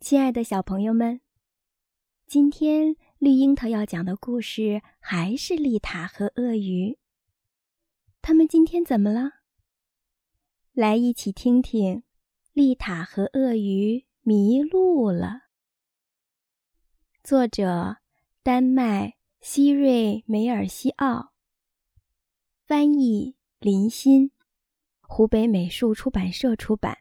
亲爱的小朋友们，今天绿樱桃要讲的故事还是丽塔和鳄鱼。他们今天怎么了？来，一起听听丽塔和鳄鱼迷路了。作者：丹麦希瑞梅尔西奥，翻译：林欣，湖北美术出版社出版。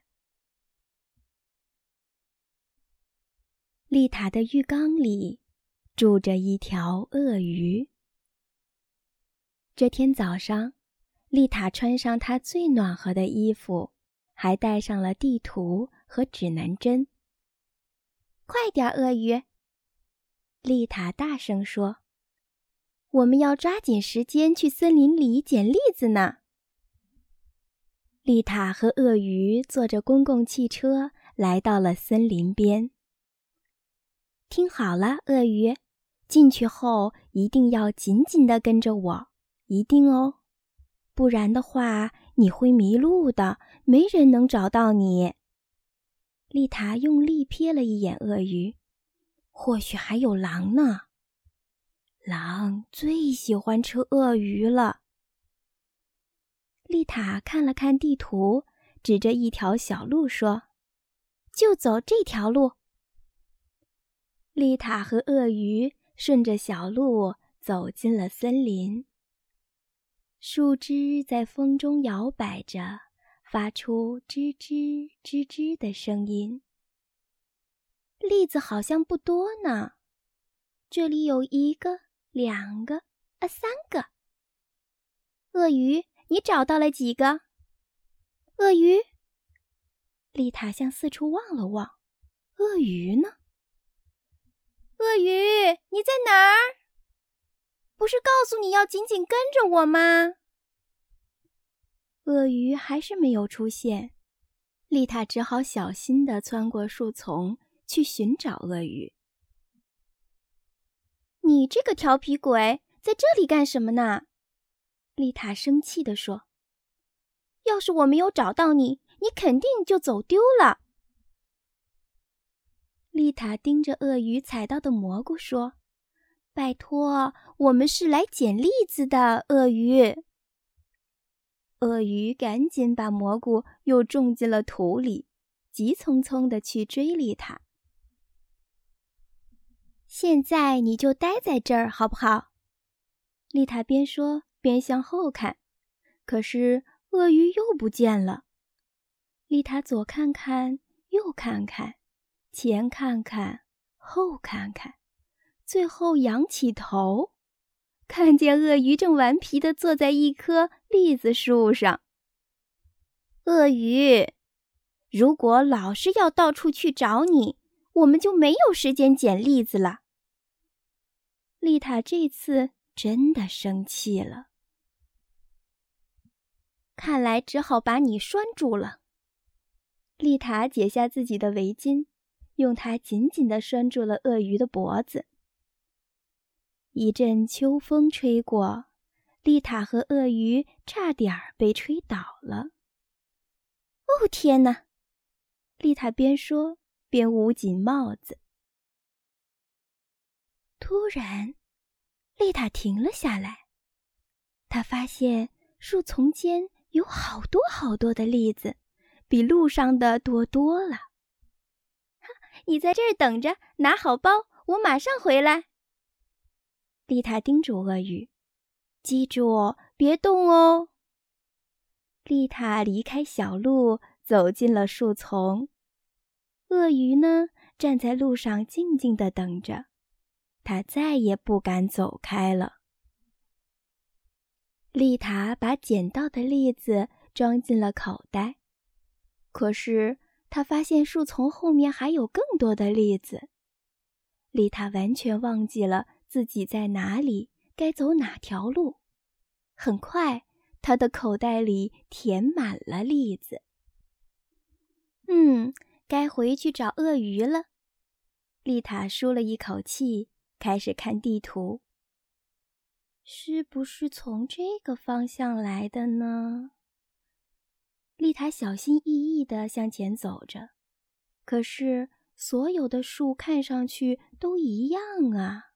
丽塔的浴缸里住着一条鳄鱼。这天早上，丽塔穿上她最暖和的衣服，还带上了地图和指南针。快点，鳄鱼！丽塔大声说：“我们要抓紧时间去森林里捡栗子呢。”丽塔和鳄鱼坐着公共汽车来到了森林边。听好了，鳄鱼，进去后一定要紧紧地跟着我，一定哦，不然的话你会迷路的，没人能找到你。丽塔用力瞥了一眼鳄鱼，或许还有狼呢。狼最喜欢吃鳄鱼了。丽塔看了看地图，指着一条小路说：“就走这条路。”丽塔和鳄鱼顺着小路走进了森林。树枝在风中摇摆着，发出吱吱吱吱的声音。栗子好像不多呢，这里有一个、两个、啊，三个。鳄鱼，你找到了几个？鳄鱼。丽塔向四处望了望，鳄鱼呢？鳄鱼，你在哪儿？不是告诉你要紧紧跟着我吗？鳄鱼还是没有出现，丽塔只好小心地穿过树丛去寻找鳄鱼。你这个调皮鬼，在这里干什么呢？丽塔生气地说：“要是我没有找到你，你肯定就走丢了。”丽塔盯着鳄鱼踩到的蘑菇说：“拜托，我们是来捡栗子的。”鳄鱼，鳄鱼赶紧把蘑菇又种进了土里，急匆匆地去追丽塔。现在你就待在这儿好不好？丽塔边说边向后看，可是鳄鱼又不见了。丽塔左看看，右看看。前看看，后看看，最后仰起头，看见鳄鱼正顽皮地坐在一棵栗子树上。鳄鱼，如果老是要到处去找你，我们就没有时间捡栗子了。丽塔这次真的生气了，看来只好把你拴住了。丽塔解下自己的围巾。用它紧紧地拴住了鳄鱼的脖子。一阵秋风吹过，丽塔和鳄鱼差点被吹倒了。哦，天哪！丽塔边说边捂紧帽子。突然，丽塔停了下来。她发现树丛间有好多好多的栗子，比路上的多多了。你在这儿等着，拿好包，我马上回来。丽塔叮嘱鳄鱼：“记住，别动哦。”丽塔离开小路，走进了树丛。鳄鱼呢，站在路上静静的等着，它再也不敢走开了。丽塔把捡到的栗子装进了口袋，可是。他发现树丛后面还有更多的栗子，丽塔完全忘记了自己在哪里，该走哪条路。很快，他的口袋里填满了栗子。嗯，该回去找鳄鱼了。丽塔舒了一口气，开始看地图。是不是从这个方向来的呢？丽塔小心翼翼地向前走着，可是所有的树看上去都一样啊。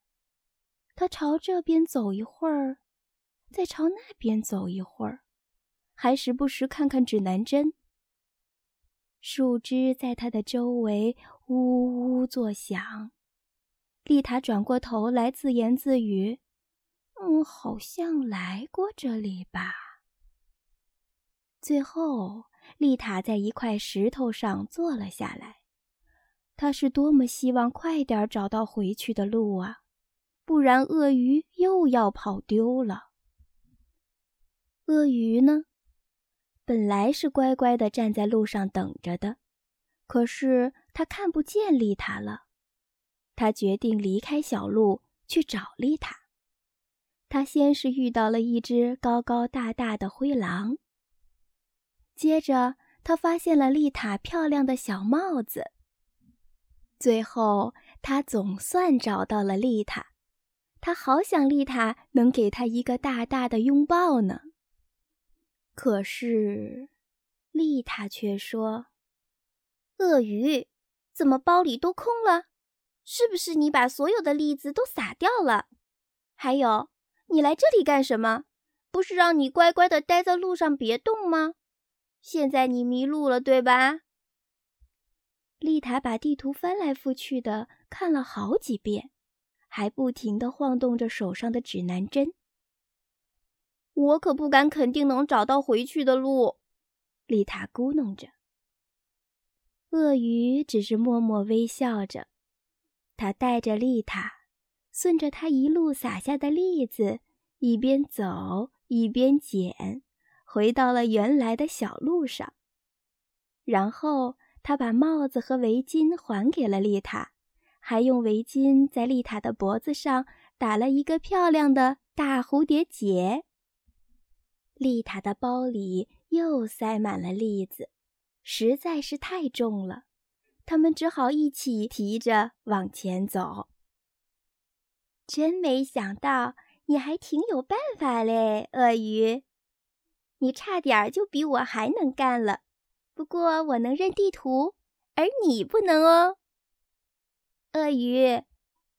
他朝这边走一会儿，再朝那边走一会儿，还时不时看看指南针。树枝在他的周围呜呜作响。丽塔转过头来，自言自语：“嗯，好像来过这里吧。”最后，丽塔在一块石头上坐了下来。她是多么希望快点找到回去的路啊！不然鳄鱼又要跑丢了。鳄鱼呢，本来是乖乖的站在路上等着的，可是它看不见丽塔了。他决定离开小路去找丽塔。他先是遇到了一只高高大大的灰狼，接着他发现了丽塔漂亮的小帽子。最后，他总算找到了丽塔。他好想丽塔能给他一个大大的拥抱呢。可是，丽塔却说：“鳄鱼，怎么包里都空了？是不是你把所有的栗子都撒掉了？还有，你来这里干什么？不是让你乖乖的待在路上别动吗？现在你迷路了，对吧？”丽塔把地图翻来覆去的看了好几遍。还不停地晃动着手上的指南针。我可不敢肯定能找到回去的路，丽塔咕哝着。鳄鱼只是默默微笑着，他带着丽塔，顺着他一路撒下的栗子，一边走一边捡，回到了原来的小路上。然后他把帽子和围巾还给了丽塔。还用围巾在丽塔的脖子上打了一个漂亮的大蝴蝶结。丽塔的包里又塞满了栗子，实在是太重了，他们只好一起提着往前走。真没想到你还挺有办法嘞，鳄鱼！你差点就比我还能干了。不过我能认地图，而你不能哦。鳄鱼，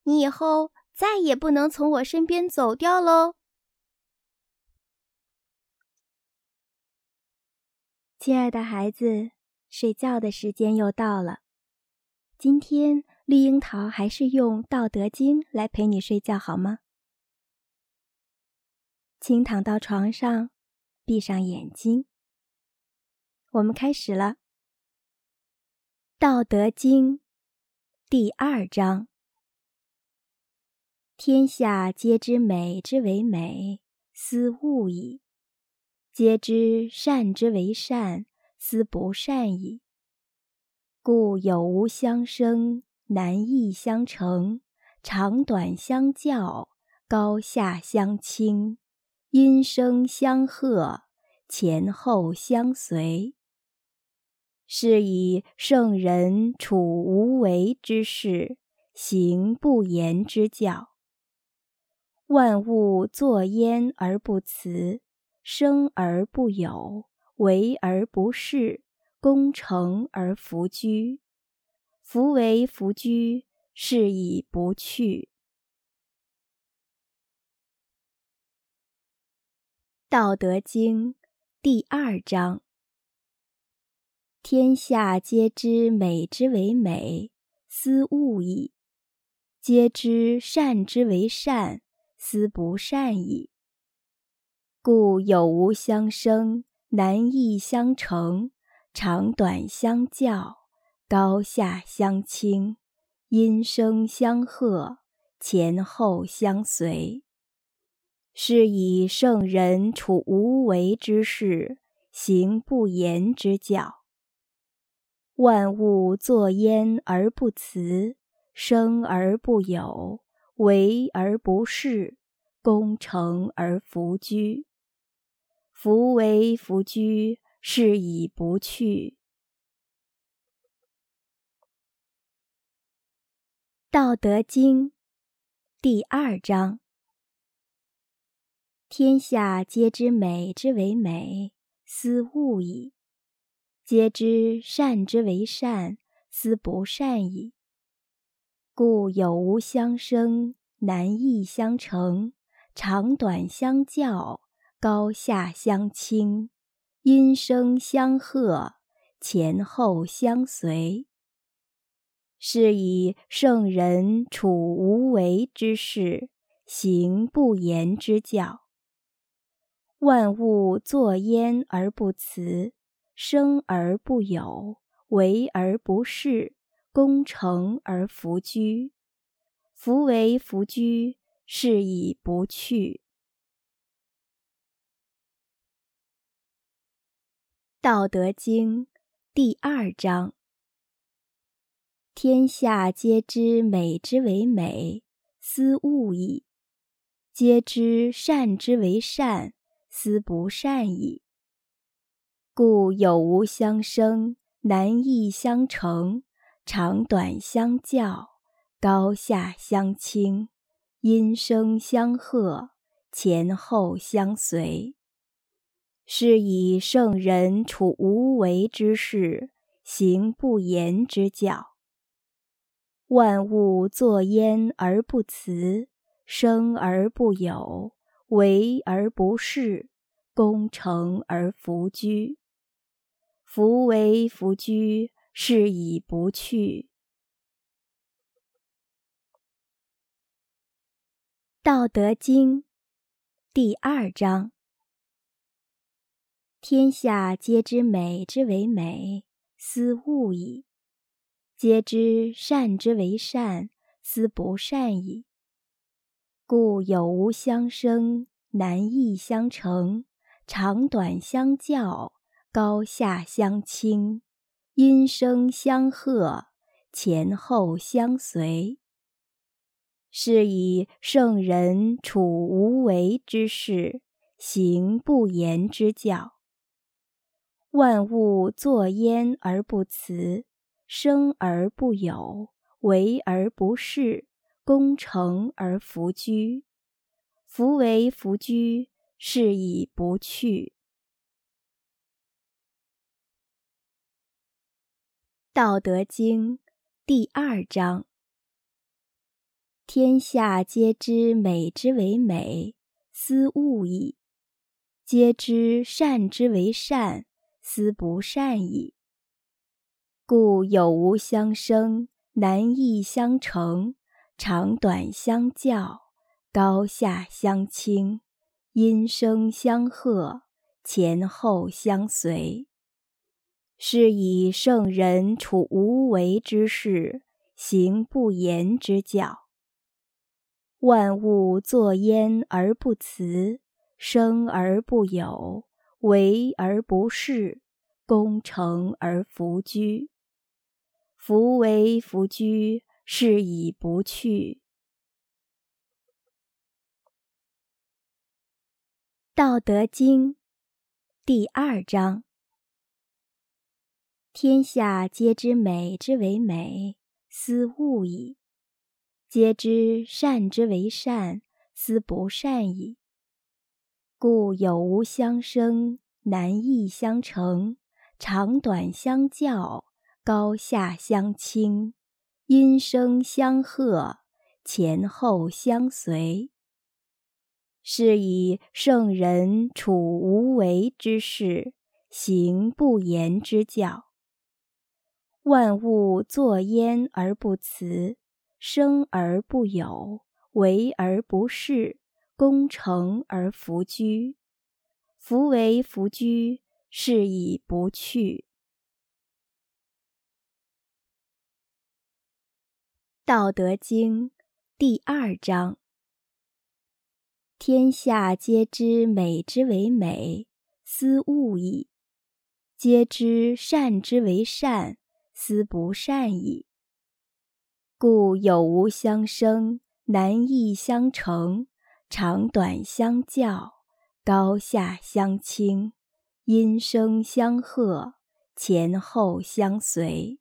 你以后再也不能从我身边走掉喽！亲爱的孩子，睡觉的时间又到了。今天绿樱桃还是用《道德经》来陪你睡觉好吗？请躺到床上，闭上眼睛。我们开始了，《道德经》。第二章：天下皆知美之为美，斯恶已；皆知善之为善，斯不善已。故有无相生，难易相成，长短相较，高下相倾，音声相和，前后相随。是以圣人处无为之事，行不言之教。万物作焉而不辞，生而不有，为而不恃，功成而弗居。夫为弗居，是以不去。道德经第二章。天下皆知美之为美，斯恶已；皆知善之为善，斯不善已。故有无相生，难易相成，长短相较，高下相倾，音声相和，前后相随。是以圣人处无为之事，行不言之教。万物作焉而不辞，生而不有，为而不恃，功成而弗居。夫为弗居，是以不去。道德经第二章：天下皆知美之为美，斯恶已。皆知善之为善，斯不善已。故有无相生，难易相成，长短相较，高下相倾，音声相和，前后相随。是以圣人处无为之事，行不言之教。万物作焉而不辞，生而不有，为而不恃。功成而弗居，夫为弗居，是以不去。道德经第二章：天下皆知美之为美，斯恶已；皆知善之为善，斯不善已。故有无相生，难易相成。长短相较，高下相倾，音声相和，前后相随。是以圣人处无为之事，行不言之教。万物作焉而不辞，生而不有，为而不恃，功成而弗居。夫为弗居。是以不去。道德经第二章：天下皆知美之为美，斯恶已；皆知善之为善，斯不善已。故有无相生，难易相成，长短相较，高下相倾。音声相和，前后相随。是以圣人处无为之事，行不言之教。万物作焉而不辞，生而不有，为而不恃，功成而弗居。夫为弗居，是以不去。道德经第二章：天下皆知美之为美，斯恶已；皆知善之为善，斯不善已。故有无相生，难易相成，长短相较，高下相倾，音声相和，前后相随。是以圣人处无为之事，行不言之教。万物作焉而不辞，生而不有，为而不恃，功成而弗居。夫为弗居，是以不去。道德经第二章。天下皆知美之为美，斯恶已；皆知善之为善，斯不善已。故有无相生，难易相成，长短相较，高下相倾，音声相和，前后相随。是以圣人处无为之事，行不言之教。万物作焉而不辞，生而不有，为而不恃，功成而弗居。夫为弗居，是以不去。道德经第二章：天下皆知美之为美，斯恶已；皆知善之为善。斯不善已。故有无相生，难易相成，长短相较，高下相倾，音声相和，前后相随。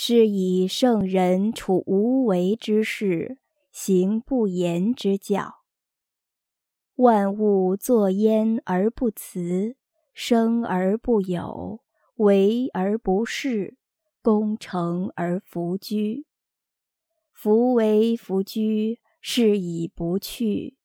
是以圣人处无为之事，行不言之教。万物作焉而不辞，生而不有。为而不恃，功成而弗居。夫为弗居，是以不去。